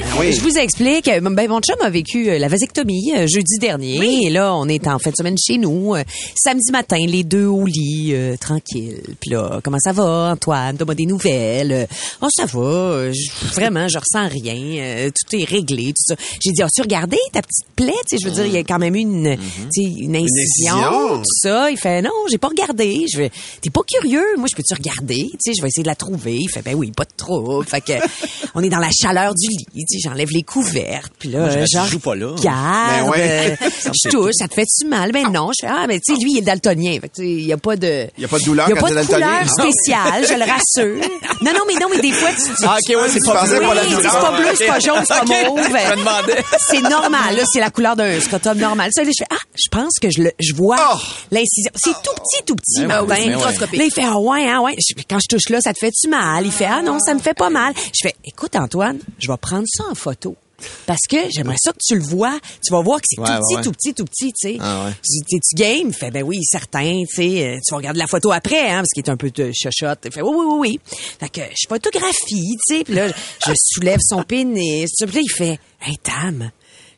comiques. Je vous explique. Ben, mon chum a vécu euh, la vasectomie euh, jeudi dernier. Et là, on est en fin de semaine chez nous. euh, samedi matin, les deux au lit, euh, tranquille. Puis là, comment ça va, Antoine? Donne-moi des nouvelles. Oh, ça va. Je- vraiment, je ressens rien. Tout est réglé, tout ça. J'ai dit, as-tu regardé ta petite plaie? Tu sais, je veux dire, il y a quand même une, tu sais, une incision, incision. tout ça. Il fait, non, j'ai pas regardé. Je t'es pas curieux? Moi, je peux-tu regarder? Tu sais, je vais essayer de la trouver. Il fait, ben oui, pas de trouble. Fait que, on est dans la chaleur du lit. J'enlève les couvertes. Puis là, Moi, je reste- je genre, joue pas là. regarde, Ben ouais. euh, je touche, ça te fait-tu mal? Ben non. Je fais, ah, ben tu sais, lui, il est daltonien. Fait il y a pas de... Il y a pas de douleur Il y a quand pas de couleur Ah. spéciale, je le rassure. Non, non, mais non, mais des fois, tu... tu- Ah, ok, ouais, c'est pas douleur. c'est pas bleu, c'est pas jaune, c'est pas mauve. C'est normal, là, c'est la couleur d'un scrotum normal. Ça, là, je fais, ah, je pense que je le, je vois Oh! l'incision. C'est tout petit, tout petit, Ben bain. ben ouais. Là, il fait, ah ouais, ah ouais. Quand je touche là, ça te fait-tu mal? Il fait, ah non, ça me fait pas mal. Je fais, écoute, Antoine, je vais prendre ça en photo. Parce que j'aimerais ça que tu le vois. Tu vas voir que c'est Ouais, tout ouais, petit, tout petit, tout petit, tu sais. Ah ouais. T'es-tu game? Il fait, ben oui, certain, tu sais. euh, Tu vas regarder la photo après, hein, parce qu'il est un peu de chochotte. Il fait, oui, oui, oui, oui. Fait que je photographie, tu sais. Puis là, je soulève son pénis. Puis là, il fait, hey, Tam,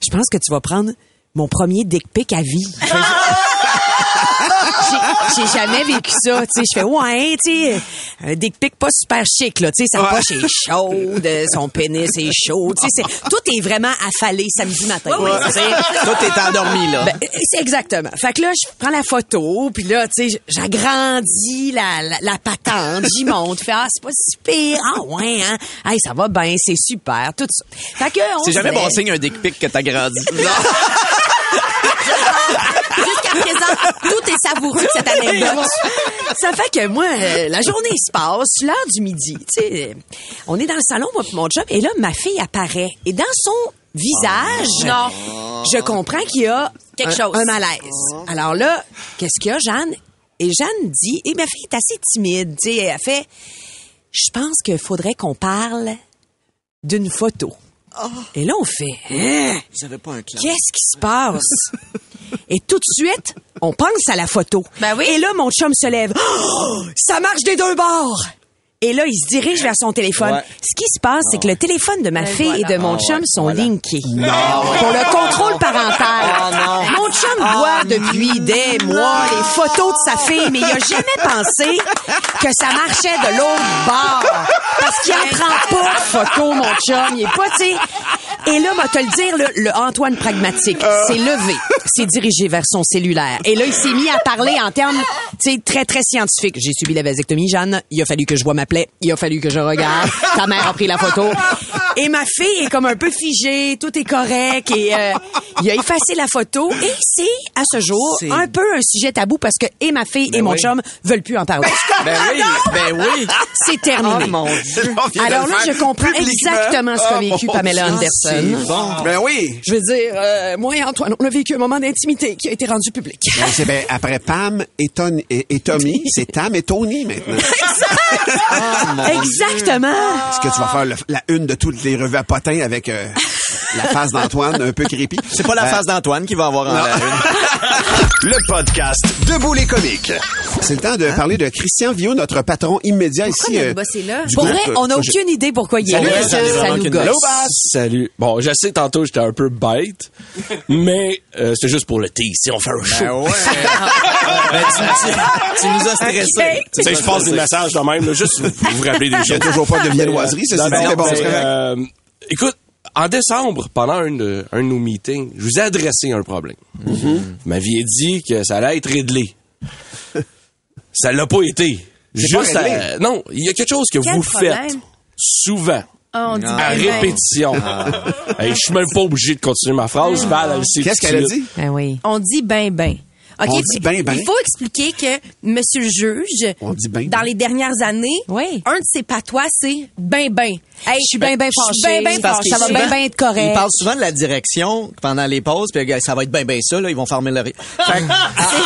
je pense que tu vas prendre mon premier dick pic à vie. J'ai- jamais vécu ça, tu sais. Je fais ouais, tu sais, un dick pic pas super chic là, tu sais, sa poche est chaude, son pénis est chaud, tu sais, tout est vraiment affalé samedi matin. Tout est endormi, là. Ben, c'est exactement. Fait que là, je prends la photo, puis là, tu sais, j'agrandis la, la, la patente, j'y monte, fais ah c'est pas si pire, ah ouais hein, hey ça va bien, c'est super, tout ça. Fait que on C'est jamais bon signe un dick pic que t'as grandi. Jusqu'à présent, tout est savoureux de cette anecdote. Ça fait que moi, euh, la journée se passe, l'heure du midi, tu sais, euh, on est dans le salon, moi puis mon job, et là, ma fille apparaît. Et dans son visage, je comprends qu'il y a Quelque un, chose. un malaise. Alors là, qu'est-ce qu'il y a, Jeanne? Et Jeanne dit, et ma fille est assez timide, tu sais, elle fait, je pense qu'il faudrait qu'on parle d'une photo. Et là, on fait, hein? Vous avez pas un clan. Qu'est-ce qui se passe? Et tout de suite, on pense à la photo. Ben oui. Et là, mon chum se lève. Oh, ça marche des deux bords! Et là, il se dirige vers son téléphone. Ouais. Ce qui se passe, c'est que le téléphone de ma fille voilà. et de mon Ah chum ouais, sont voilà. linkés. Pour le contrôle parental. Mon chum voit depuis des mois les photos de sa fille, mais il a jamais pensé que ça marchait de l'autre bord. Parce qu'il en prend pas de photos, mon chum. Il est pas, tu sais. Et là, va te le dire, le, le Antoine pragmatique s'est levé, s'est dirigé vers son cellulaire. Et là, il s'est mis à parler en termes, tu sais, très, très scientifiques. J'ai subi la vasectomie, Jeanne. Il a fallu que je vois ma Il a fallu que je regarde. Ta mère a pris la photo. Et ma fille est comme un peu figée. Tout est correct. Et euh, il a effacé la photo. Et c'est, à ce jour, un peu un sujet tabou parce que et ma fille et mon oui. chum veulent plus en parler. Ben oui, ben oui. C'est terminé. Oh mon Dieu. Alors là, je comprends exactement ce qu'a Oh, vécu Pamela Anderson. Bon. Ben oui. Je veux dire, euh, moi et Antoine, on a vécu un moment d'intimité qui a été rendu public. Ben, c'est ben, après Pam et, Ton- et, et Tommy, c'est Tam et Tony maintenant. Exactement. Est-ce que tu vas faire le- la une de toutes les revues à potins avec euh, la face d'Antoine un peu creepy? C'est pas la Euh, face d'Antoine qui va avoir en la une. Le podcast Debout les comiques. C'est le temps de parler de Christian Viau, notre patron immédiat ici. notre euh, là? du Pour vrai, on n'a aucune idée pourquoi il est Salut, là. Ça nous gosse. Salut. Bon, je sais, tantôt, j'étais un peu bête, mais euh, c'était juste pour le tease. Si on fait un show. Ben ouais. Ben, tu, tu- tu nous as stressés. Tu sais, je passe des messages de même, là, juste vous, vous rappeler des Il y a choses. toujours pas de viennoiserie, c'est ça. Bon, euh, écoute, en décembre, pendant un de, un de nos meetings, je vous ai adressé un problème. Vous m'aviez dit que ça allait être réglé. ça l'a pas été. Pas Juste réglé. à- non, il y a quelque chose que Quel vous problème? faites souvent Ah, on dit À répétition. Hey, je suis même pas obligé de continuer ma phrase. Sait Qu'est-ce qu'elle a dit? Ben oui. On dit ben ben. OK, On dit ben, ben. Il faut expliquer que monsieur le juge, On dit ben, dans ben. les dernières années, Oui. un de ses patois, c'est ben ben. Hey, Je suis bien, bien je suis fâchée. ben, ben Parce fâchée. que Ça va bien, bien être correct. Ils parlent souvent de la direction pendant les pauses, puis euh, ça va être bien, bien ça, là, ils vont fermer le ah,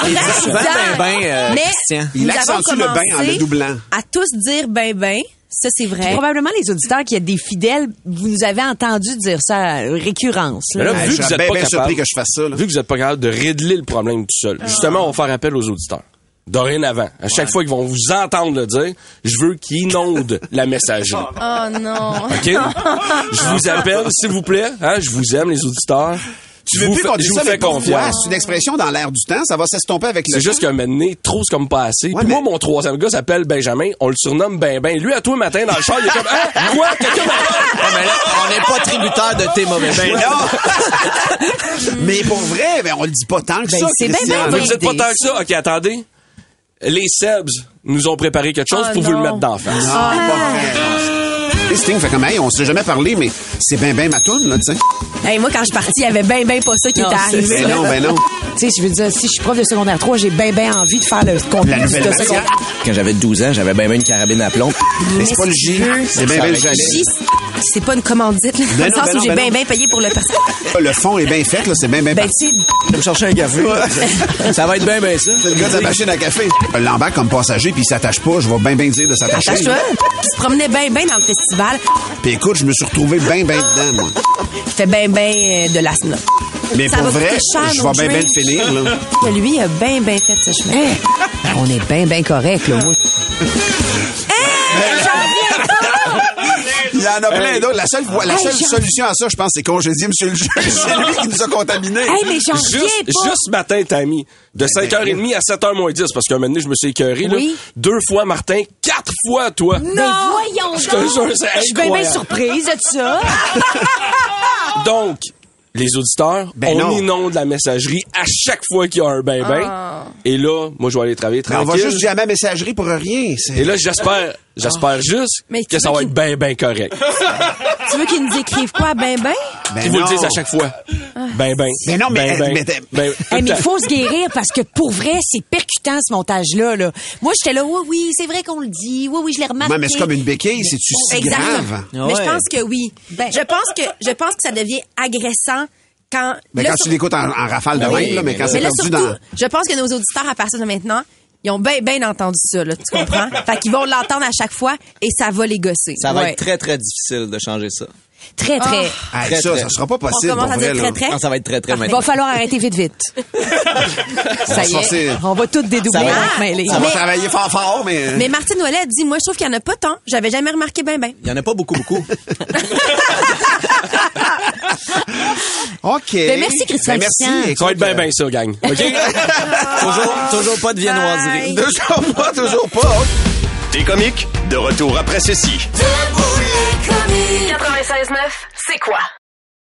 ils disent souvent ben, ben, euh, Mais Christian. Il accentue le ben en le doublant. À tous dire ben ben. Ça, c'est vrai. Probablement les auditeurs qui êtes des fidèles, vous nous avez entendu dire ça à récurrence. là. Là, Ben, vu que vous êtes bien, pas bien capable, surpris que je fasse ça. là. vu que vous êtes pas capable de régler le problème tout seul, justement, on va faire appel aux auditeurs. Dorénavant, à chaque fois qu'ils vont vous entendre le dire, je veux qu'ils inondent la messagerie. Oh non. OK? Je vous appelle, s'il vous plaît. Hein? Je vous aime, les auditeurs. Tu veux vous plus qu'on dise ça, mais pourquoi? confiance. C'est une expression dans l'air du temps. Ça va s'estomper avec le C'est juste qu'un moment trop c'est comme pas assez. Ouais, Puis mais- moi, mon troisième gars s'appelle Benjamin. On le surnomme Ben Ben. Lui, à toi, matin, dans le char, il est comme, hein? Quoi? Quelqu'un? Ah, mais là, on n'est pas tributaire de tes mauvais Ben non! Mais pour vrai, ben, on le dit pas tant que Ben, ça, c'est Christian. ben, Vous dites pas tant que ça? OK, attendez. Les Sebs nous ont préparé quelque chose Ah, pour vous le mettre d'en face. Non, pas vrai. Et Sting fait comme, hey, on s'est jamais parlé, mais c'est ben ben ma toune, là, tu sais. Hey, moi, quand je suis partie, il y avait ben ben pas ça qui Non, était arrivé. Ben non, ben non. Tu sais, je veux dire, si je suis prof de secondaire 3, j'ai bien, bien envie de faire le contenu La nouvelle de secondaire. Quand j'avais 12 ans, j'avais bien, bien une carabine à plomb. Mais c'est pas le J, c'est ben ben le J, c'est pas une commandite, là, dans Ben le sens ben où j'ai ben ben ben payé pour le personnel. Le fond est bien fait, là, c'est ben ben Ben, tu me chercher un café. ça va être bien, bien ça. C'est le gars de la machine à café. L'embarque comme passager, puis il s'attache pas. Je vais bien ben dire de s'attacher. Attache-toi. Qui se promenait ben ben dans le festival. Puis écoute, je me suis retrouvé ben ben dedans, moi. Il fait ben ben euh, de l'asthma. Mais Ça pour vrai, je vais bien ben le finir, là. Lui, il a ben ben fait ce chemin. on est bien, bien correct, là. moi. Il y en a plein d'autres. La seule, la solution à ça, je pense, c'est congédier monsieur le juge. C'est lui qui nous a contaminés. Hey, mais j'en Juste, pas. juste ce matin, Tammy, de 5h30 à 7h moins 10, parce qu'un moment donné, je me suis écœuré, là. Oui. Deux fois Martin, quatre fois toi. Ben, voyons Je te donc. jure, c'est Je suis bien, bien incroyable. surprise de ça. Donc, les auditeurs, Ben on non. inonde la messagerie à chaque fois qu'il y a un ben-ben. Et là, moi, je vais aller travailler Mais on tranquille. va juste jamais messagerie pour rien. C'est- Et là, j'espère, j'espère juste Mais que ça va être ben, ben correct. Tu veux qu'ils nous écrivent quoi, ben ben? Ben Ils vous le disent à chaque fois. Ben, ben. Mais non, mais- Ben, ben, mais- ben, tout Hey, le mais il faut se guérir parce que pour vrai, c'est percutant ce montage-là. Là. Moi, j'étais là, oui, oui, c'est vrai qu'on le dit. Oui, oui, je l'ai remarqué. Mais c'est comme une béquille, c'est-tu si Exactement. grave? Mais je pense que oui. Ben- je pense que je pense que ça devient agressant quand. Ben, là, quand sur- tu l'écoutes en, en rafale de Oui, même, là, mais mais quand c'est Mais perdu surtout, dans... je pense que nos auditeurs, à partir de maintenant, ils ont bien, bien entendu ça, là, tu comprends? fait qu'ils vont l'entendre à chaque fois et ça va les gosser. Ça va Ouais. être très, très difficile de changer ça. Très, très. Hey, Très, ça, très. ça sera pas possible, On commence à vrai, dire très, très. Non, ça va être très, très Il va falloir arrêter vite, vite. ça y est. On va tout dédoubler. Ça va- entre mêlés. Ça va Mais- travailler fort fort, mais... Mais Martine Ouellet a dit, moi, je trouve qu'il y en a pas tant. J'avais jamais remarqué ben, ben. Il y en a pas beaucoup, beaucoup. OK. Ben, merci, Christian Ben, merci. Écoute, Ça va être bien, euh, bien ça, gang. OK? toujours, toujours pas de viennoiserie. Bye. Toujours pas, toujours pas. T'es comique? De retour après ceci. 96.9, c'est quoi?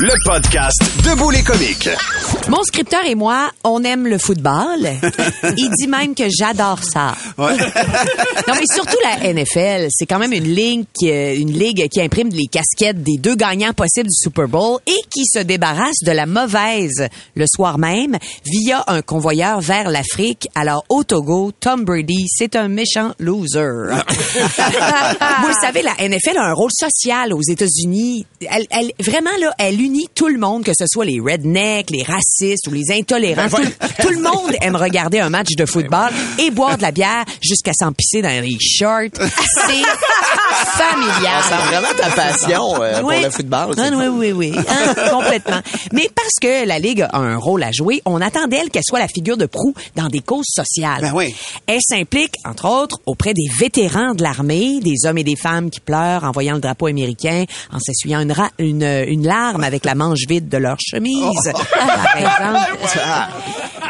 Le podcast Debout les comiques. Mon scripteur et moi, on aime le football. Il dit même que j'adore ça. non, mais surtout la NFL, c'est quand même une ligue, qui, euh, une ligue qui imprime les casquettes des deux gagnants possibles du Super Bowl et qui se débarrasse de la mauvaise le soir même via un convoyeur vers l'Afrique. Alors au Togo, Tom Brady, c'est un méchant loser. Vous le savez, la NFL a un rôle social aux États-Unis. Elle, elle, vraiment là, elle unit tout le monde, que ce soit les rednecks, les racistes ou les intolérants. tout, tout le monde aime regarder un match de football et boire de la bière jusqu'à s'empisser dans les shorts. C'est familiale. On sent vraiment ta passion euh, Oui. pour le football. Ah, oui, oui, oui. Hein, complètement. Mais parce que la Ligue a un rôle à jouer, on attend d'elle qu'elle soit la figure de proue dans des causes sociales. Ben oui. Elle s'implique, entre autres, auprès des vétérans de l'armée, des hommes et des femmes qui pleurent en voyant le drapeau américain, en s'essuyant une, une, une larme avec la manche vide de leur chemise, par exemple.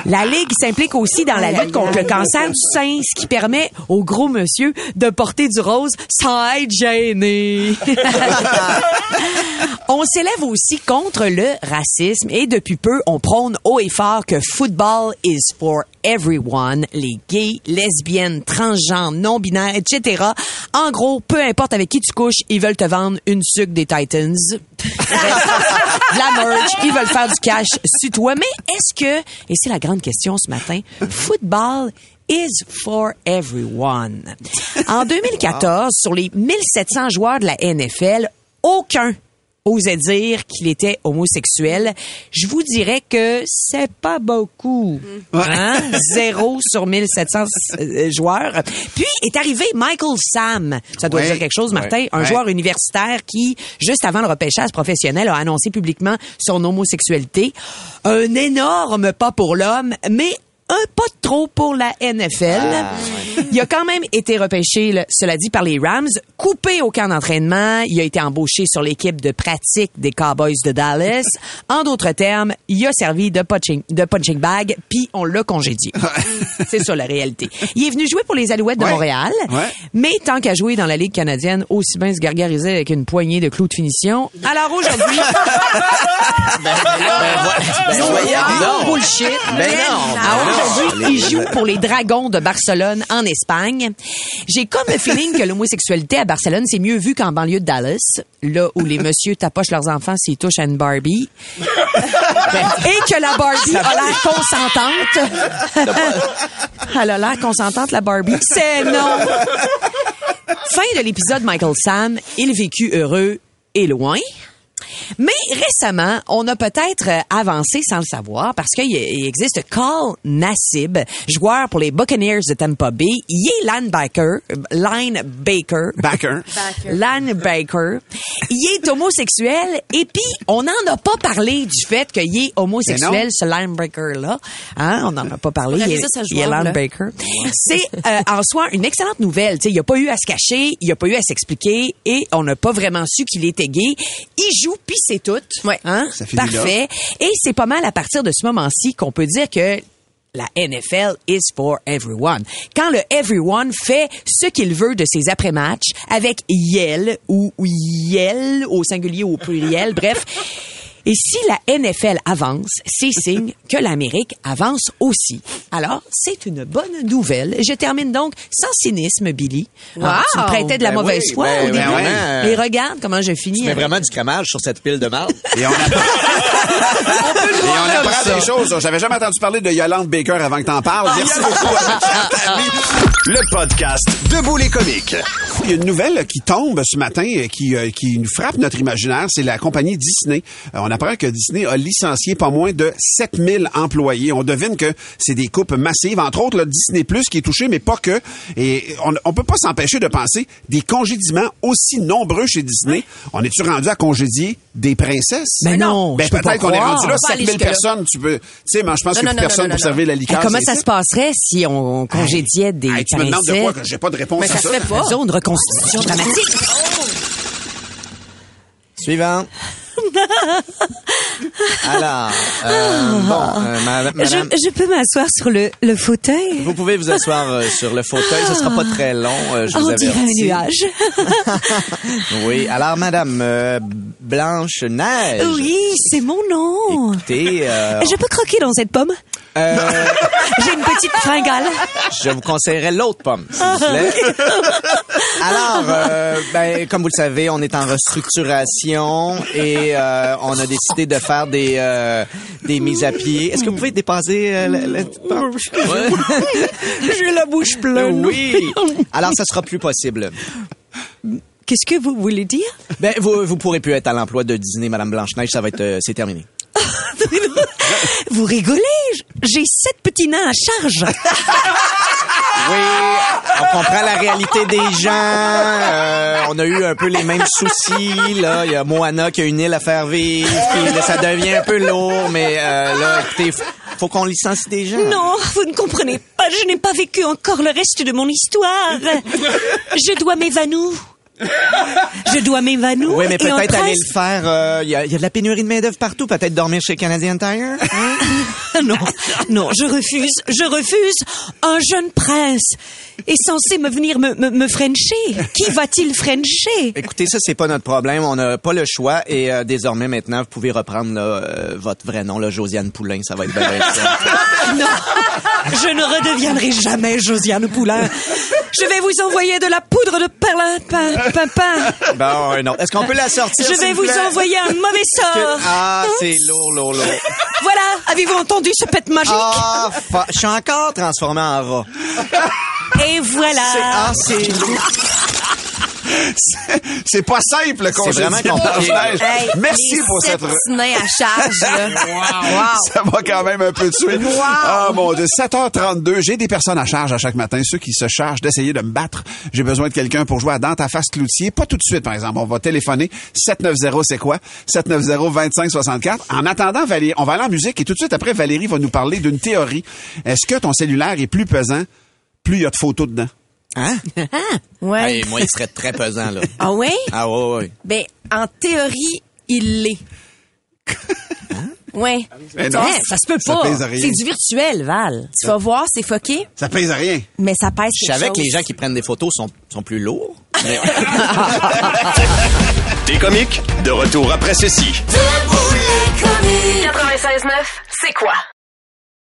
La Ligue s'implique aussi dans la lutte contre le cancer du sein, ce qui permet au gros monsieur de porter du rose sans être gêné. on s'élève aussi contre le racisme et depuis peu, on prône haut et fort que football is for everyone, les gays, lesbiennes, transgenres, non-binaires, etc. En gros, peu importe avec qui tu couches, ils veulent te vendre une sucre des Titans. la merch, ils veulent faire du cash sur toi. Mais est-ce que, et c'est la grande question ce matin, football is for everyone? En 2014, sur les 1700 joueurs de la NFL, aucun osait dire qu'il était homosexuel. Je vous dirais que c'est pas beaucoup. Hein? Zéro sur 1700 euh, joueurs. Puis est arrivé Michael Sam. Ça doit Ouais. dire quelque chose, Martin. Un joueur universitaire qui, juste avant le repêchage professionnel, a annoncé publiquement son homosexualité. Un énorme pas pour l'homme, mais un pas trop pour la NFL. Il a quand même été repêché, cela dit, par les Rams, coupé au camp d'entraînement. Il a été embauché sur l'équipe de pratique des Cowboys de Dallas. En d'autres termes, il a servi de punching, de punching bag, puis on l'a congédié. C'est ça la réalité. Il est venu jouer pour les Alouettes de Ouais. Montréal, Ouais. mais tant qu'à jouer dans la Ligue canadienne, aussi bien se gargariser avec une poignée de clous de finition. Alors aujourd'hui... Ben, Non, donc. bullshit. Ben non. Ah, Ben Aujourd'hui, non. il joue pour les Dragons de Barcelone en Espagne. J'ai comme le feeling que l'homosexualité à Barcelone, c'est mieux vu qu'en banlieue de Dallas, là où les messieurs tapochent leurs enfants s'ils touchent à une Barbie. Et que la Barbie a l'air consentante. Elle a l'air consentante, la Barbie. C'est non. Fin de l'épisode Michael Sam, il vécut heureux et loin. Mais récemment, on a peut-être euh, avancé sans le savoir parce qu'il existe Carl Nassib, joueur pour les Buccaneers de Tampa Bay. Il est linebacker, linebacker. Backer. Linebacker. Il est homosexuel et puis on n'en a pas parlé du fait qu'il est homosexuel, ce linebacker-là. Hein? On n'en a pas parlé. Il ça, il est linebacker. C'est euh, en soi une excellente nouvelle. Tu sais, il n'y a pas eu à se cacher, il n'y a pas eu à s'expliquer et on n'a pas vraiment su qu'il était gay. Il joue, puis c'est tout. Ouais. Hein? Ça finit là. Parfait. Et c'est pas mal à partir de ce moment-ci qu'on peut dire que la NFL is for everyone. Quand le everyone fait ce qu'il veut de ses après-matchs avec Yel ou Yel au singulier ou au pluriel, bref. Et si la NFL avance, c'est signe que l'Amérique avance aussi. Alors, c'est une bonne nouvelle. Je termine donc sans cynisme, Billy. Ah, tu me prêtais de la Ben mauvaise oui, foi ben au début. ben ouais. Et regarde comment je finis. Tu mets avec- vraiment du crémage sur cette pile de marde. Et on apprend, et on apprend des choses. J'avais jamais entendu parler de Yolande Baker avant que t'en parles. Merci beaucoup à Tami. Le podcast Debout les comiques. Il y a une nouvelle qui tombe ce matin euh, qui, euh, qui nous frappe notre imaginaire. C'est la compagnie Disney. Euh, on apprend que Disney a licencié pas moins de 7000 employés. On devine que c'est des coupes massives. Entre autres, là, Disney Plus qui est touché, mais pas que. Et on, on peut pas s'empêcher de penser des congédiements aussi nombreux chez Disney. On est-tu rendu à congédier des princesses? Ben non, Ben peut-être qu'on est rendu là, On va aller 7000 jusque-là. personnes. Tu peux, tu sais, mais je pense plus non, personne pour servir la liqueur. comment c'est ça se passerait si on congédiait des Hey, tu me demandes de princesses? quoi que j'ai pas de réponse Mais à ça ça. se fait pas. Faisons une reconstitution dramatique. Suivant. Alors, euh, bon, euh, ma- madame, je peux m'asseoir sur le, le fauteuil? vous pouvez vous asseoir euh, sur le fauteuil. Ce sera pas très long, je vous dirait un nuage. Oui, alors madame Blanche Neige. Oui, c'est mon nom. Écoutez, Je peux croquer dans cette pomme? J'ai une petite fringale. je vous conseillerais l'autre pomme, s'il vous plaît. Alors, euh, ben, comme vous le savez, on est en restructuration et euh, on a décidé de faire des euh, des mises à pied. Est-ce que vous pouvez dépasser euh, pomme? Ouais. J'ai la bouche pleine. Oui. Alors, ça sera plus possible. Qu'est-ce que vous voulez dire? Ben, vous, vous pourrez plus être à l'emploi de Disney, Madame Blanche-Neige. Ça va être, euh, c'est terminé. Vous rigolez? J'ai sept petits nains à charge. Oui, on comprend la réalité des gens. Euh, on a eu un peu les mêmes soucis. Là, il y a Moana qui a une île à faire vivre. Puis là, ça devient un peu lourd, mais euh, là, écoutez, faut- faut qu'on licencie des gens. Non, vous ne comprenez pas. Je n'ai pas vécu encore le reste de mon histoire. Je dois m'évanouir. Je dois m'évanouir. Oui, mais peut-être aller le faire. euh, Il y, a, il y a de la pénurie de main d'œuvre partout. Peut-être dormir chez Canadian Tire. non, non, je refuse, je refuse. Un jeune prince est censé me venir me, me, me frencher. Qui va-t-il frencher? Écoutez, ça c'est pas notre problème. On n'a pas le choix et euh, désormais maintenant, vous pouvez reprendre là, euh, votre vrai nom, là, Josiane Poulain. Ça va être bien. Non, je ne redeviendrai jamais Josiane Poulain. Je vais vous envoyer de la poudre de perlimpin. pimpin. bon, un autre. Est-ce qu'on peut la sortir Je vais vous plaît? envoyer un mauvais sort. Ah, c'est lourd, lourd, lourd. Voilà, avez-vous entendu ce pet magique? Ah, fa- je suis encore transformé en rat. Et voilà. C'est- Ah, c'est lourd. C'est pas simple, le congé vraiment de compliqué. Blanche-Neige. Hey, Merci les pour cette... à charge, là. Wow. Ça va quand même un peu tuer. Ah mon Dieu, 7h32, j'ai des personnes à charge à chaque matin, ceux qui se chargent d'essayer de me battre. J'ai besoin de quelqu'un pour jouer à Dans ta face cloutier. Pas tout de suite, par exemple. On va téléphoner. 790, c'est quoi? 790-2564. En attendant, Valérie, on va aller en musique et tout de suite après, Valérie va nous parler d'une théorie. Est-ce que ton cellulaire est plus pesant, plus il y a de photos dedans? Hein? Ouais. Hey, moi, il serait très pesant, là. Ah ouais? Ah, ouais, ouais. Ben, en théorie, il l'est. Ouais. Mais non, Hein, ça se peut ça pas. C'est du virtuel, Val. Tu vas voir, c'est fucké, Ça pèse rien. mais ça pèse Je quelque savais que les gens qui prennent des photos sont, sont plus lourds. Mais- Des comiques, de retour après ceci. 96.9, c'est quoi?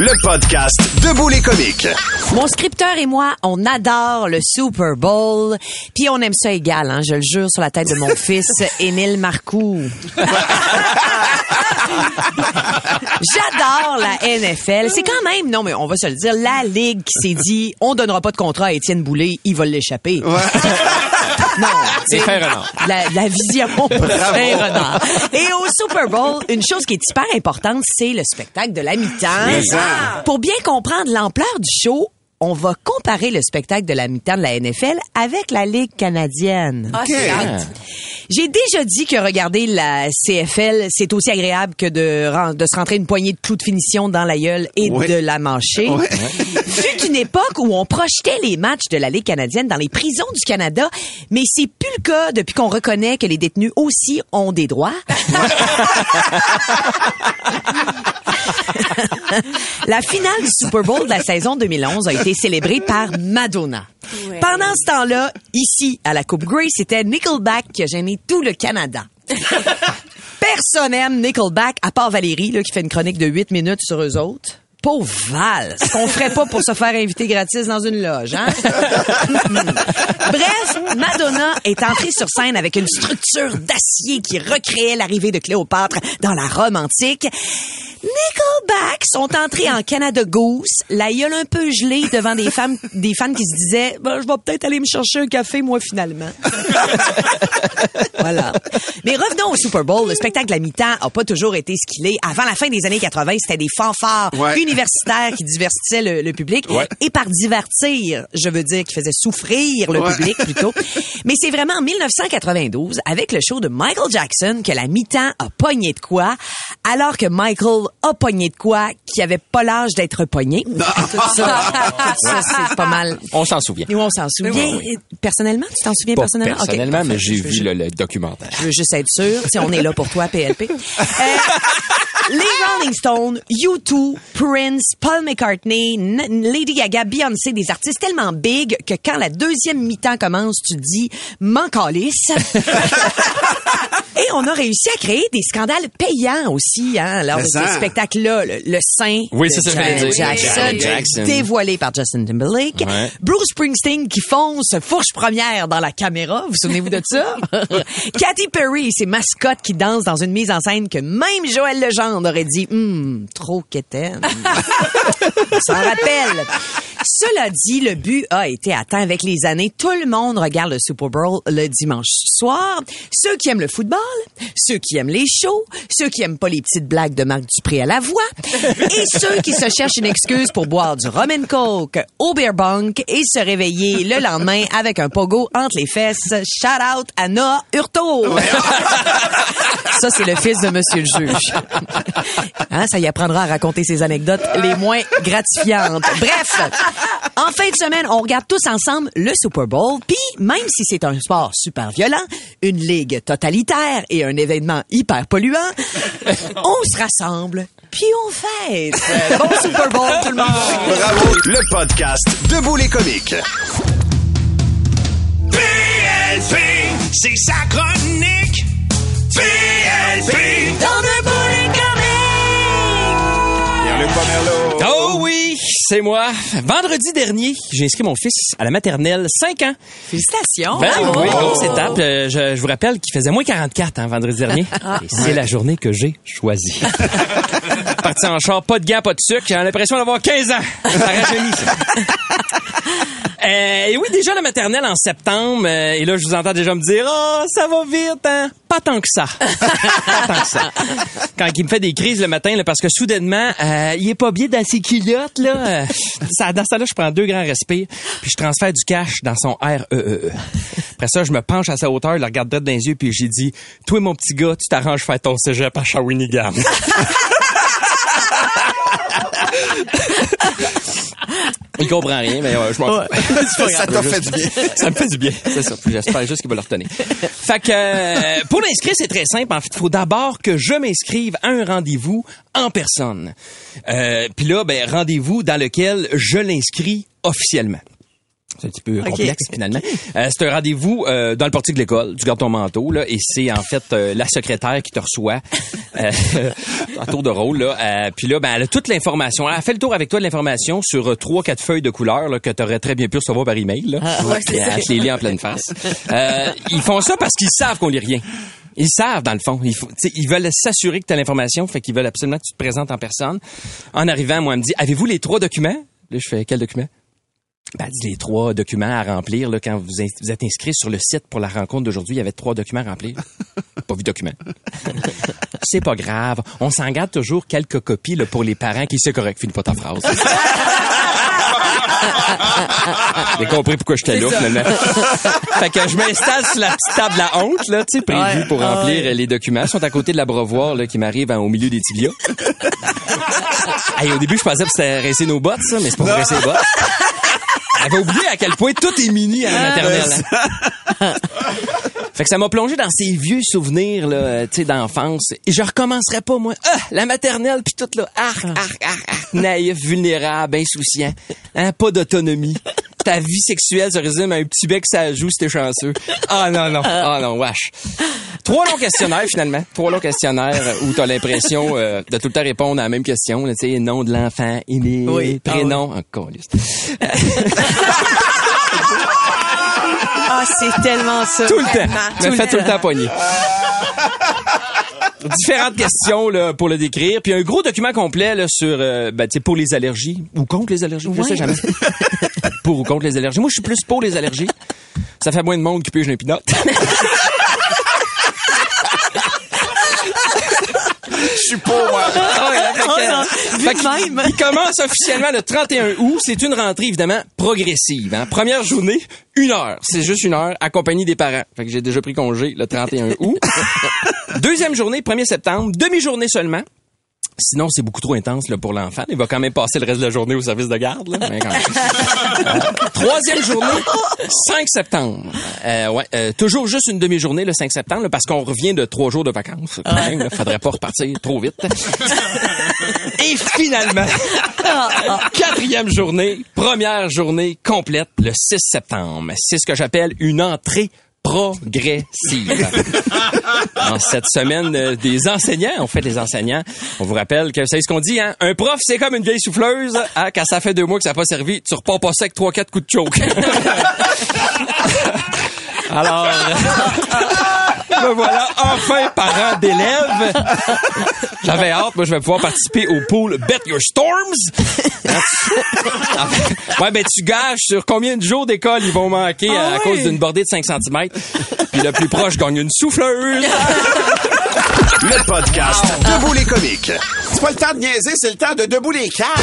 Le podcast Debout les comiques. Mon scripteur et moi, on adore le Super Bowl, puis on aime ça égal, hein, je le jure sur la tête de mon fils, Émile Marcoux. J'adore la NFL. C'est quand même, non mais on va se le dire, la ligue qui s'est dit, on donnera pas de contrat à Étienne Boulay, il va l'échapper. non, C'est c'est renard. la, la vision renard. Et au Super Bowl, une chose qui est hyper importante, c'est le spectacle de la mi-temps. Pour bien comprendre l'ampleur du show, on va comparer le spectacle de la mi-temps de la NFL avec la Ligue canadienne. Ah, c'est hâte. J'ai déjà dit que regarder la CFL, c'est aussi agréable que de, se rentrer une poignée de clous de finition dans la gueule et de la mancher. Ouais. Fut une époque où on projetait les matchs de la Ligue canadienne dans les prisons du Canada, mais c'est plus le cas depuis qu'on reconnaît que les détenus aussi ont des droits. La finale du Super Bowl de la saison 2011 a été célébrée par Madonna. Pendant ce temps-là, ici, à la Coupe Grey, c'était Nickelback qui a gêné tout le Canada. Personne n'aime Nickelback, à part Valérie, là, qui fait une chronique de 8 minutes sur eux autres. Pauvre Val, ce qu'on ferait pas pour se faire inviter gratis dans une loge, hein? Bref, Madonna est entrée sur scène avec une structure d'acier qui recréait l'arrivée de Cléopâtre dans la Rome antique. Nickelback sont entrés en Canada Goose, la gueule un peu gelée devant des femmes, des fans qui se disaient, ben, je vais peut-être aller me chercher un café, moi, finalement. voilà. Mais revenons au Super Bowl. Le spectacle à mi-temps a pas toujours été ce qu'il est. Avant la fin des années 80, c'était des fanfares Ouais. Universitaires qui divertissaient le, le public. Ouais. Et par divertir, je veux dire qui faisaient souffrir le Ouais. public plutôt. Mais c'est vraiment en 1992, avec le show de Michael Jackson, que la mi-temps a pogné de quoi, alors que Michael a pogné de quoi qui avait pas l'âge d'être pogné. Tout ça, c'est pas mal. On s'en souvient. Nous, on s'en souvient. Personnellement, tu t'en souviens Pas personnellement? Personnellement, mais j'ai vu le, le documentaire. je veux juste être sûr. Si on est là pour toi, PLP. Euh, les Rolling Stones, U2, Prince, Paul McCartney, N- Lady Gaga, Beyoncé, des artistes tellement big que quand la deuxième mi-temps commence, tu te dis, m'en calisse. Et on a réussi à créer des scandales payants aussi, hein, lors de ces spectacles-là. Le, le sein Oui, de c'est ça. Jackson, Janet Jackson. dévoilé par Justin Timberlake. Ouais. Bruce Springsteen qui fonce fourche première dans la caméra. Vous souvenez-vous de ça? Katy Perry, ses mascottes qui dansent dans une mise en scène que même Joël Legendre aurait dit, hum, trop quétaine. S'en rappelle. Cela dit, le but a été atteint avec les années. Tout le monde regarde le Super Bowl le dimanche soir. Ceux qui aiment le football, ceux qui aiment les shows, ceux qui aiment pas les petites blagues de Marc Dupré à la voix, et ceux qui se cherchent une excuse pour boire du rum and coke au beer bunk et se réveiller le lendemain avec un pogo entre les fesses. Shout out à Noah Hurto. Ça, c'est le fils de Monsieur le juge. Hein, ça y apprendra à raconter ses anecdotes les moins gratifiantes. Bref, en fin de semaine, on regarde tous ensemble le Super Bowl, puis même si c'est un sport super violent, une ligue totalitaire et un événement hyper polluant, on se rassemble, puis on fête. Bon Super Bowl, tout le monde! Bravo, le podcast Debout les comiques. PLP, c'est sa chronique. PLP, dans le. Oh oui, c'est moi. Vendredi dernier, j'ai inscrit mon fils à la maternelle 5 ans. Félicitations! Ben bravo. oui, grosse étape. Euh, je, je vous rappelle qu'il faisait moins 44 hein, vendredi dernier. Et c'est la journée que j'ai choisie. Parti en char, pas de gants, pas de sucre. J'ai l'impression d'avoir 15 ans. Ça rajeunit, ça. Euh, et oui, déjà la maternelle en septembre. euh, et là, je vous entends déjà me dire, oh, ça va vite, hein? Pas tant que ça. pas tant que ça. Quand il me fait des crises le matin, là, parce que soudainement, euh, il est pas bien dans ses culottes, là. euh, ça, dans ça là, je prends deux grands respires, puis je transfère du cash dans son REE. Après ça, je me penche à sa hauteur, je le regarde droit dans les yeux, puis j'ai dit, toi, mon petit gars, tu t'arranges faire ton cégep à Shawinigan. Il comprend rien, mais euh, je m'en fous. Ça t'a fait du bien. Ça me fait du bien, c'est ça. J'espère juste qu'il va le retenir. Fait que euh, pour l'inscrire, c'est très simple. En fait, il faut d'abord que je m'inscrive à un rendez-vous en personne. Euh, Puis là, ben rendez-vous dans lequel je l'inscris officiellement. C'est un petit peu complexe finalement. Euh, c'est un rendez-vous euh, dans le portique de l'école. Tu gardes ton manteau là, et c'est en fait euh, la secrétaire qui te reçoit euh, en tour de rôle là. Euh, puis là, ben elle a toute l'information. Elle a fait le tour avec toi de l'information sur trois, quatre feuilles de couleur là, que tu aurais très bien pu recevoir par email. Là. Ah, ouais, elle te les lit en pleine face. Euh, ils font ça parce qu'ils savent qu'on lit rien. Ils savent, dans le fond. Ils, ils veulent s'assurer que tu as l'information, fait qu'ils veulent absolument que tu te présentes en personne. En arrivant, moi, elle me dit, avez-vous les trois documents? Là, je fais, quel document? Ben, les trois documents à remplir là, quand vous, êtes inscrit sur le site pour la rencontre d'aujourd'hui. Il y avait trois documents à remplir. pas vu de document. C'est pas grave. On s'en garde toujours quelques copies là, pour les parents qui c'est correct. Finis pas ta phrase. J'ai compris pourquoi j'étais là, finalement. fait que je m'installe sur la petite table à honte, là, tu sais, prévue Ouais. pour Ah remplir ouais. les documents. Ils sont à côté de l'abreuvoir, là, qui m'arrive hein, au milieu des tibias. Hey, au début, je pensais que c'était rincer nos bottes, ça, mais c'est pas pour rincer les bottes. Elle avait oublié à quel point tout est mini à la maternelle. hein. Fait que ça m'a plongé dans ces vieux souvenirs là, tu sais d'enfance et je recommencerai pas moi. Ah, la maternelle puis tout là, arc arc arc, arc naïf, vulnérable, insouciant, hein, pas d'autonomie. Ta vie sexuelle se résume à un petit bec ça joue si t'es chanceux. Ah non non, ah non, wesh. Trois longs questionnaires finalement, trois longs questionnaires où t'as l'impression euh, de tout le temps répondre à la même question, tu sais, nom de l'enfant, email, Oui. Ah prénom, ah, câlisse. Ah, c'est tellement ça. Tout le temps. Me fait tout le temps pogner. Différentes questions là, pour le décrire. Puis un gros document complet là, sur euh, ben, pour les allergies ou contre les allergies. Je sais jamais. pour ou contre les allergies. Moi, je suis plus pour les allergies. Ça fait moins de monde qui pige un pinot. Je suis pas, moi. Ah ouais, fait que- Oh non, vu qu'il- même. Il commence officiellement le 31 août. C'est une rentrée, évidemment, progressive. hein. Première journée, une heure. C'est juste une heure, accompagné des parents. Fait que j'ai déjà pris congé le 31 août. Deuxième journée, 1er septembre, demi-journée seulement. Sinon, c'est beaucoup trop intense là, pour l'enfant. Il va quand même passer le reste de la journée au service de garde. Là. Mais quand même. Euh, troisième journée, 5 septembre. Euh, ouais, euh, toujours juste une demi-journée le 5 septembre là, parce qu'on revient de trois jours de vacances. Quand même, là. faudrait pas repartir trop vite. Et finalement, quatrième journée, première journée complète le 6 septembre. C'est ce que j'appelle une entrée progressive. en cette semaine euh, des enseignants, on fait des enseignants. On vous rappelle que c'est ce qu'on dit, hein? Un prof, c'est comme une vieille souffleuse. Hein? Quand ça fait deux mois que ça n'a pas servi, tu repars pas avec trois, quatre coups de choke. Alors, me voilà enfin parent d'élèves. J'avais hâte, moi je vais pouvoir participer au pool Bet Your Storms. ouais, ben tu gages sur combien de jours d'école ils vont manquer à, à cause d'une bordée de 5 cm. Puis le plus proche gagne une souffleuse. Le podcast Debout les comiques. C'est pas le temps de niaiser, c'est le temps de debout les cartes.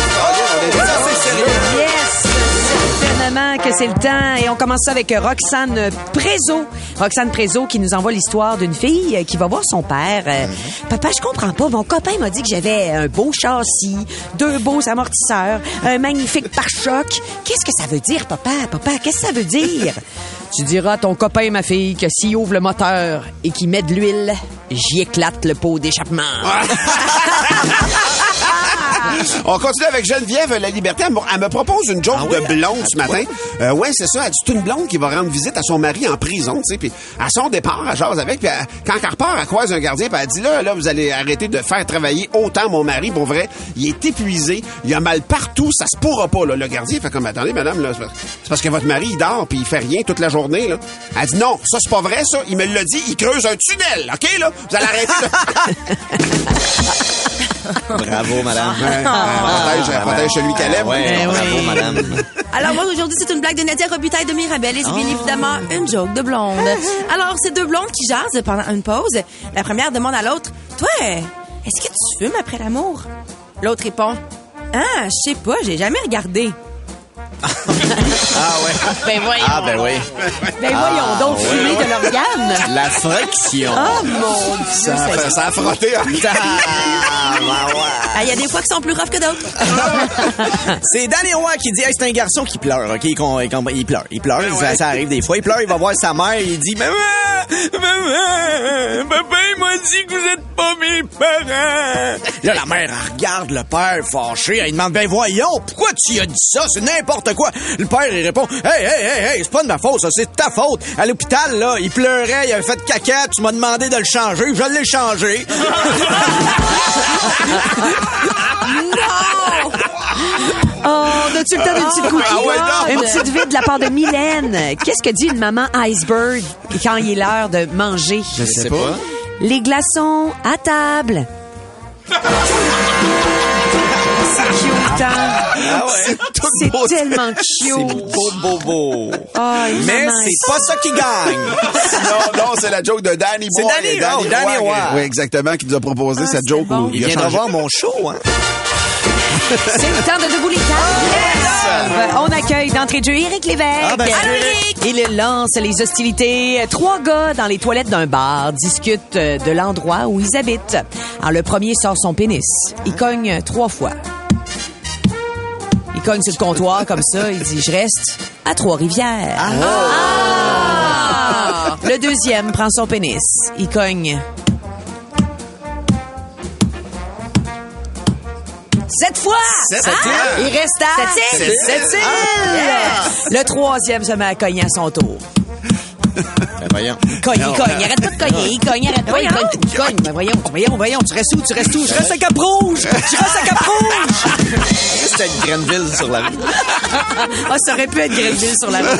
Yes! Certainement que c'est le temps. Et on commence ça avec Roxane Prézo. Roxane Prézo qui nous envoie l'histoire d'une fille qui va voir son père. Euh, Papa, je comprends pas. Mon copain m'a dit que j'avais un beau châssis, deux beaux amortisseurs, un magnifique pare-choc. Qu'est-ce que ça veut dire, papa? Papa, qu'est-ce que ça veut dire? Tu diras à ton copain, ma fille, que s'il ouvre le moteur et qu'il met de l'huile, j'y éclate le pot d'échappement. On continue avec Geneviève La Liberté. Elle me, propose une joke de blonde ce matin. Euh, ouais, c'est ça. Elle dit c'est une blonde qui va rendre visite à son mari en prison, tu sais. Puis à son départ, elle jase avec. Puis elle- quand elle repart, elle croise un gardien. Puis elle dit là, là, vous allez arrêter de faire travailler autant mon mari. Pour vrai, il est épuisé. Il a mal partout. Ça se pourra pas. Là. Le gardien fait comme attendez, madame, là, c'est parce- que votre mari il dort puis il fait rien toute la journée. Là. Elle dit non, ça c'est pas vrai. Ça, il me l'a dit. Il creuse un tunnel. Ok là, vous allez arrêter. Bravo, madame. Ouais, protège, elle protège celui qu'elle aime. Ouais, Eh bravo, oui. madame. Alors moi aujourd'hui c'est une blague de Nadia Robitaille de Mirabelle et c'est bien évidemment une joke de blonde. Alors c'est deux blondes qui jasent pendant une pause. La première demande à l'autre "Toi, est-ce que tu fumes après l'amour L'autre répond "Ah, je sais pas, j'ai jamais regardé." Ah ouais. Ben voyons. Ah ben oui. Ben voyons donc, ouais, fumer ouais. de l'organe. La friction. Oh mon Dieu. Ça, a- ça a frotté. Ah, ben ouais. Ah, Il y a des fois qui sont plus rough que d'autres. C'est Danny Roy qui dit hey, c'est un garçon qui pleure, OK? Il, pleure. Il pleure. Ça, ça arrive des fois. Il pleure, il va voir sa mère, il dit Maman! Maman! Papa, il m'a dit que vous êtes pas mes parents! Là, la mère, elle regarde le père fâché. Elle demande Ben voyons, pourquoi tu as dit ça? C'est n'importe quoi. Le père, il répond Hey, hey, hey, hey, c'est pas de ma faute, ça, c'est de ta faute. À l'hôpital, là, il pleurait, il avait fait caca, tu m'as demandé de le changer, je l'ai changé. Oh, as-tu le temps d'une petite cookie? Ah ouais, non. Une petite vide de la part de Mylène. Qu'est-ce que dit une maman iceberg quand il est l'heure de manger? Je sais pas. Les glaçons à table. C'est cute, hein? C'est tout C'est beau. tellement C'est cute. beau, beau, beau. Ah, il Mais maman, c'est pas ça qui gagne. non, non, c'est la joke de Danny C'est Boy. Danny, et Danny oh, Danny Roy. Roy. Oui, exactement, qui nous a proposé Ah, cette c'est joke bon. où Il il a viendra changé. voir mon show, hein. C'est le temps de debout les quatre. On accueille d'entrée de jeu Éric Lévesque. Ah, ben, Il lance les hostilités. Trois gars dans les toilettes d'un bar discutent euh, de l'endroit où ils habitent. Alors, le premier sort son pénis. Il cogne trois fois. Il cogne sur le comptoir comme ça. Il dit, je reste à Trois-Rivières. Ah! Le deuxième prend son pénis. Il cogne Sept fois! Sept Ah! îles. Il reste à... Sept îles. Sept Sept îles. Ah! Le troisième se met à cogner à son tour. Ben voyons. Cogne, il cogne, arrête pas de cogner, il cogne, arrête pas, il cogne, il cogne. Ben voyons, voyons, voyons, tu restes où, tu restes où? Je reste à Cap Rouge! Je reste à Cap Rouge! C'était une Grenville sur la rue. Ah, ça aurait pu être Grenville sur la rouge.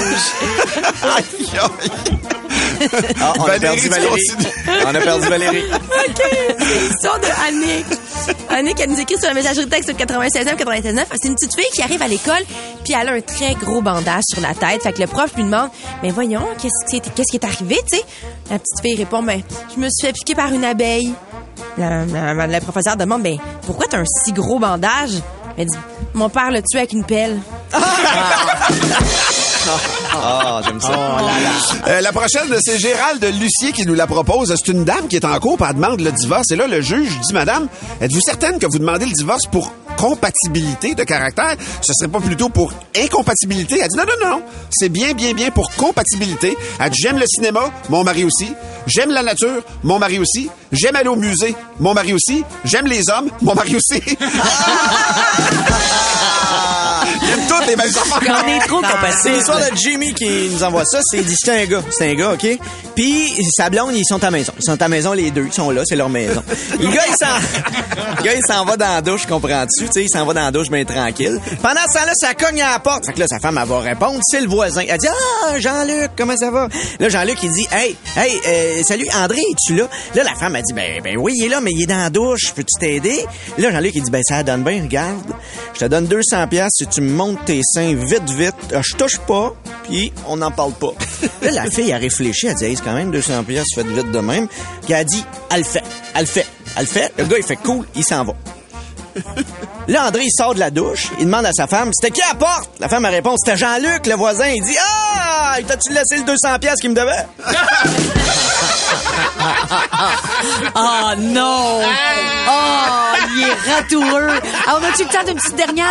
Ah, on a Valérie, perdu tu Valérie. On a perdu Valérie. OK. C'est l'histoire de Annick. Annick, elle nous écrit sur la messagerie texte 96 99 C'est une petite fille qui arrive à l'école, puis elle a un très gros bandage sur la tête. Fait que le prof lui demande, mais voyons, qu'est-ce qui est, qu'est-ce qui est arrivé, tu sais? La petite fille répond, ben, je me suis fait piquer par une abeille. La, la, la professeure demande, ben, pourquoi t'as un si gros bandage? Elle dit, mon père l'a tué avec une pelle. Ah, j'aime ça. Euh, la prochaine, c'est Gérald Lucier qui nous la propose. C'est une dame qui est en cours, elle demande le divorce. Et là, le juge dit, Madame, êtes-vous certaine que vous demandez le divorce pour compatibilité de caractère? Ce serait pas plutôt pour incompatibilité? Elle dit, non, non, non, c'est bien, bien, bien pour compatibilité. Elle dit, j'aime le cinéma, mon mari aussi. J'aime la nature, mon mari aussi. J'aime aller au musée, mon mari aussi. J'aime les hommes, mon mari aussi. Ils aiment toutes les mêmes affaires. On est trop C'est compatibles. l'histoire de Jimmy qui nous envoie ça. C'est il dit, c'est un gars. C'est un gars, OK? Puis, sa blonde, ils sont à la maison. Ils sont à la maison, les deux. Ils sont là, c'est leur maison. Le gars, il s'en, le gars, il s'en va dans la douche, comprends-tu? Tu sais, il s'en va dans la douche bien tranquille. Pendant ce temps-là, ça cogne à la porte. Fait que là, sa femme, elle va répondre. C'est le voisin. Elle dit, ah, Jean-Luc, comment ça va? Là, Jean-Luc, il dit, hey, hey, euh, salut, André, es-tu là? Là, la femme, a dit, ben, ben oui, il est là, mais il est dans la douche. Peux-tu t'aider? Là, Jean-Luc, il dit, ben, ça donne bien, regarde. Je te donne 200 pièces si tu me montes tes seins vite, vite. Euh, Je touche pas, puis on n'en parle pas. là, la fille a réfléchi, elle dit, hey, c'est quand même 200 pièces faites vite de même. Puis elle a dit, elle le fait, elle le fait, elle le fait. Le gars, il fait cool, il s'en va. Là, André, il sort de la douche. Il demande à sa femme, c'était qui à la porte? La femme, elle répond, c'était Jean-Luc, le voisin. Il dit, ah, t'as-tu laissé le 200 pièces qu'il me devait? Oh non! Oh, il est ratoureux. Ah, on a-tu le temps d'une petite dernière?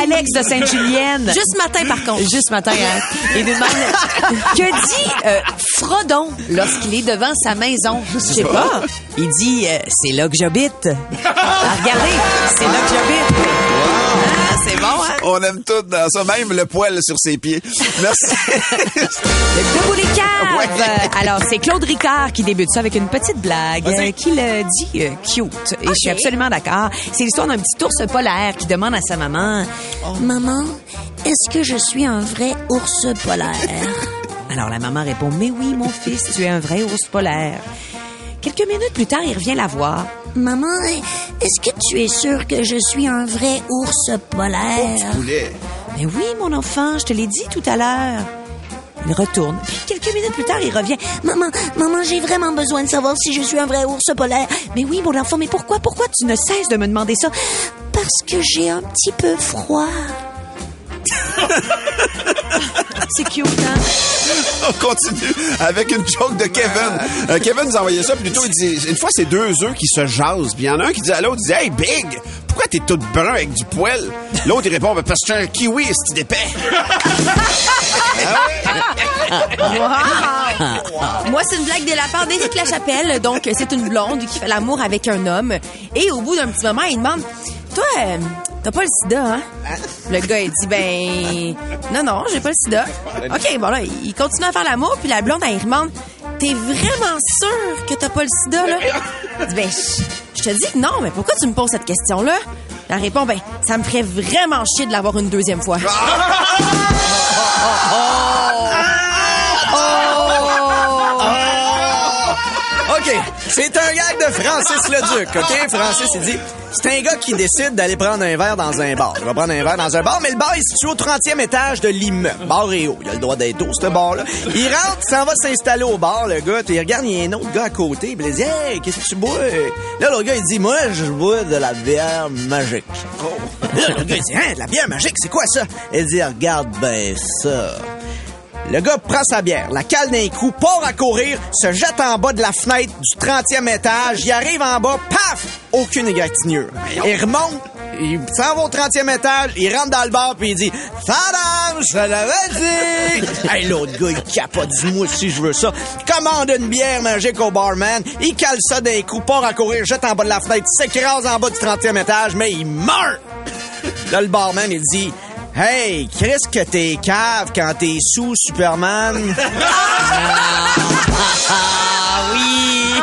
Alex de Sainte-Julienne. Juste matin, par contre. Juste matin, hein. Il nous demande que dit euh, Frodon lorsqu'il est devant sa maison? Je sais pas. Il dit euh, c'est là que j'habite. Ah, regardez, c'est là que j'habite. Ah, bon, hein? On aime tout dans ça, même le poil sur ses pieds. Merci. Debout les caves. Ouais. Euh, Alors, c'est Claude Ricard qui débute ça avec une petite blague euh, qui le dit euh, cute. Et je suis absolument d'accord. C'est l'histoire d'un petit ours polaire qui demande à sa maman Maman, est-ce que je suis un vrai ours polaire? Alors la maman répond Mais oui, mon fils, tu es un vrai ours polaire. Quelques minutes plus tard, il revient la voir. Maman, est-ce que tu es sûre que je suis un vrai ours polaire? Poulet. Mais oui, mon enfant, je te l'ai dit tout à l'heure. Il retourne. Puis quelques minutes plus tard, il revient. Maman, maman, j'ai vraiment besoin de savoir si je suis un vrai ours polaire. Mais oui, mon enfant, mais pourquoi, pourquoi tu ne cesses de me demander ça? Parce que j'ai un petit peu froid. C'est cute, hein? On continue avec une joke de Kevin. Euh, Kevin nous a envoyé ça plutôt. Il dit, une fois, c'est deux œufs qui se jasent. Puis il y en a un qui dit à l'autre, il dit, Hey, Big, pourquoi t'es tout brun avec du poil? L'autre, il répond, Ben, parce que suis un kiwi, c'est d'épais. Wow! Moi, c'est une blague de la part d'Éric Lachapelle. Donc, c'est une blonde qui fait l'amour avec un homme. Et au bout d'un petit moment, il demande Toi, euh, t'as pas le sida, hein? Le gars, il dit Ben, non, non, j'ai pas le sida. OK, bon, là, il continue à faire l'amour. Puis la blonde, elle demande T'es vraiment sûr que t'as pas le sida, là? Il dit Ben, je te dis que non, mais pourquoi tu me poses cette question-là? Elle répond Ben, ça me ferait vraiment chier de l'avoir une deuxième fois. OK. C'est un gag de Francis Leduc, OK? Francis, il dit, c'est un gars qui décide d'aller prendre un verre dans un bar. Il va prendre un verre dans un bar, mais le bar est situé au 30e étage de l'immeuble. Bar est haut. Il a le droit d'être haut, ce bar-là. Il rentre, il s'en va s'installer au bar, le gars. Puis il regarde, il y a un autre gars à côté. Puis il dit, hey, qu'est-ce que tu bois? Là, le gars, il dit, moi, je bois de la bière magique. Là, le gars, il dit, hein, de la bière magique, c'est quoi ça? Il dit, regarde ben ça. Le gars prend sa bière, la cale d'un coup, part à courir, se jette en bas de la fenêtre du 30e étage, il arrive en bas, paf! Aucune égratignure. Il remonte, il s'en va au 30e étage, il rentre dans le bar puis il dit Tadam, je l'avais dit! hey, l'autre gars, il capote, dis-moi si je veux ça. Commande une bière magique au barman, il cale ça d'un coup, part à courir, jette en bas de la fenêtre, s'écrase en bas du 30e étage, mais il meurt! Là, le barman, il dit Hey, Chris, que t'es cave quand t'es sous Superman. Ah oui!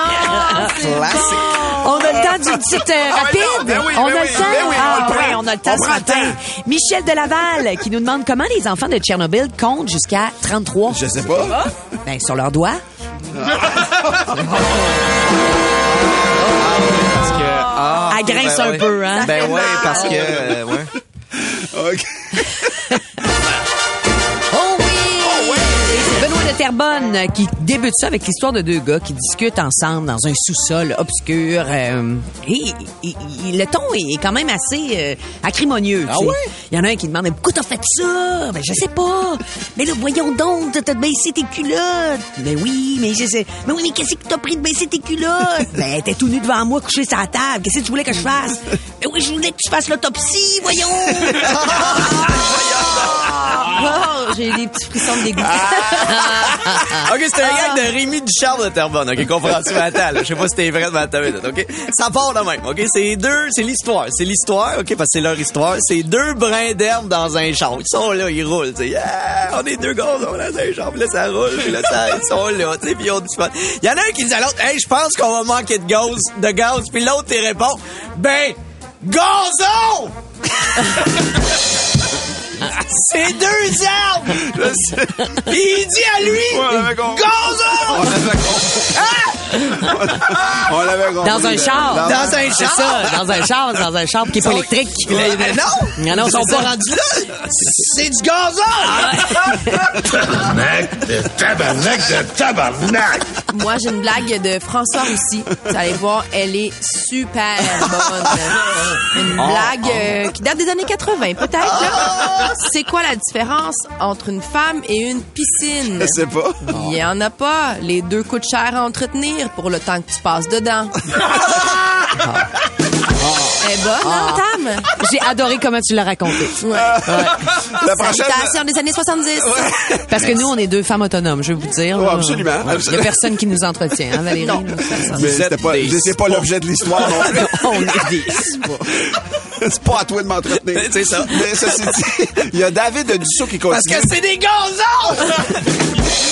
Classique. On a le temps d'une petite euh, Ah oui, rapide. non, ben oui, on ben a oui, le temps. ben oui, on ah le prend. ouais, on a le temps ce matin. temps. Michel de Laval qui nous demande comment les enfants de Tchernobyl comptent jusqu'à 33. Je sais pas. Ben sur leurs doigts. Parce que. Ah, Elle grince ben un ouais. peu, hein? Ben ouais, parce que. euh, ouais. OK. Terrebonne qui débute ça avec l'histoire de deux gars qui discutent ensemble dans un sous-sol obscur. euh, et, et- et le ton est quand même assez euh, acrimonieux. Ah? Il y en a un qui demande mais pourquoi t'as fait ça? Ben je sais pas. Mais là voyons donc, t'as- t'as baissé tes culottes. Ben oui, mais je sais. Mais oui, mais qu'est-ce que t'as pris de baisser tes culottes? ben t'es tout nu devant moi couché sur la table. Qu'est-ce que tu voulais que je fasse? Ben oui, je voulais que tu fasses l'autopsie, voyons. J'ai des petits frissons de dégoût. OK, c'est un gag de Rémi Ducharme de Terrebonne. OK, compréhension mentale. Je sais pas si t'es vrai de ma OK? Ça part de même, OK? C'est deux, c'est l'histoire. C'est l'histoire, OK, parce que c'est leur histoire. C'est deux brins d'herbe dans un champ. Ils sont là, ils roulent, tu sais. Yeah, on est deux gars, on est dans un champ, puis là, ça roule, puis là, ça, ils sont là, tu sais, puis ils ont du fun. Il y en a un qui dit à l'autre, hey, je pense qu'on va manquer de gaz, de gaz, puis l'autre, il répond, ben, gazon! C'est deux arbres! Puis il dit à lui, gazon! On l'avait compris. Dans un char. Dans un C'est char. ça, dans un char, dans un char qui est pas électrique. non! Non, non, Ils sont c'est pas rendus là! C'est du gazon! Tabarnak de tabarnak de tabarnak! Moi, j'ai une blague de François aussi. Vous allez voir, elle est super bonne. Une Oh, blague euh, qui date des années 80, peut-être. là. C'est quoi la différence entre une femme et une piscine? Je sais pas. Il y en a pas. Les deux coûtent cher à entretenir pour le temps que tu passes dedans. Eh bonne, hein, Tam? J'ai adoré comment tu l'as raconté. Ouais. La prochaine. Des années 70. Parce que nous, on est deux femmes autonomes, je vais vous dire. Ouais, là. absolument, Il n'y a absolument. personne qui nous entretient, hein, Valérie? Non. Mais c'était pas, des c'est pas l'objet de l'histoire, non on est des... C'est pas à toi de m'entretenir. C'est ça. Mais ceci dit, il y a David de Dussault qui Parce continue. que c'est des gazons!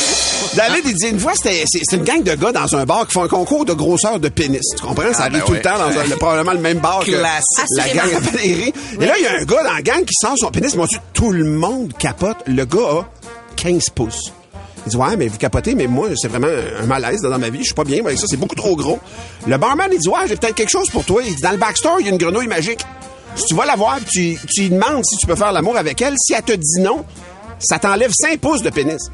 David, il dit une fois, c'était, c'est, une gang de gars dans un bar qui font un concours de grosseur de pénis. Tu comprends? Ça Ah, arrive ben tout ouais. le temps dans un- le- probablement le même bar que Classique. la gang à Valérie. Et là, il y a un gars dans la gang qui sort son pénis. Mon Dieu, tout le monde capote. Le gars a 15 pouces. Il dit, ouais, mais vous capotez, mais moi, c'est vraiment un malaise dans ma vie. Je suis pas bien avec ça. C'est beaucoup trop gros. Le barman, il dit, ouais, j'ai peut-être quelque chose pour toi. Il dit, dans le backstore, il y a une grenouille magique. Si tu vas la voir, tu, tu lui demandes si tu peux faire l'amour avec elle, si elle te dit non, ça t'enlève 5 pouces de pénis.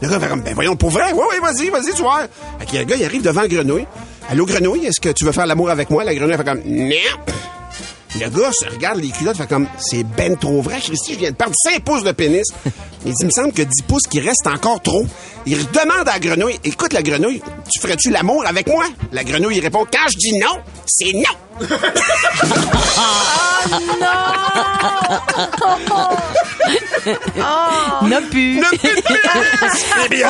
Le gars fait comme, ben voyons, pour vrai? Oui, oui, vas-y, vas-y, tu vois. Fait que le gars, il arrive devant grenouille. Allô, grenouille, est-ce que tu veux faire l'amour avec moi? La grenouille fait comme, non. Le gars se regarde les culottes, fait comme, c'est ben trop vrai, Christy, je viens de perdre 5 pouces de pénis. Il dit, il me semble que 10 pouces qui restent encore trop. Il demande à la grenouille, écoute la grenouille, tu ferais-tu l'amour avec moi? La grenouille, il répond, quand je dis non, c'est non. N'a plus. Ne plus de pénis! Bien,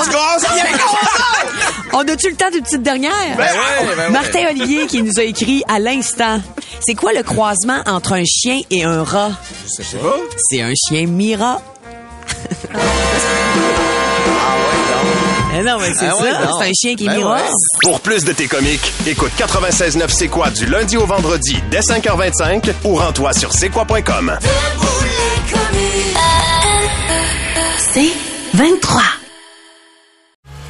On a-tu le temps d'une petite dernière? Ben ouais, ben ouais. Martin Olivier qui nous a écrit à l'instant. C'est quoi le croisement entre un chien et un rat? Je sais pas. C'est un chien Mira. Eh non, mais c'est Ah ouais, ça. C'est un chien qui est Ben Mira. ouais. Pour plus de tes comiques, écoute 96.9 C'est quoi du lundi au vendredi dès 5h25 ou rends-toi sur c'est quoi.com. C'est 23.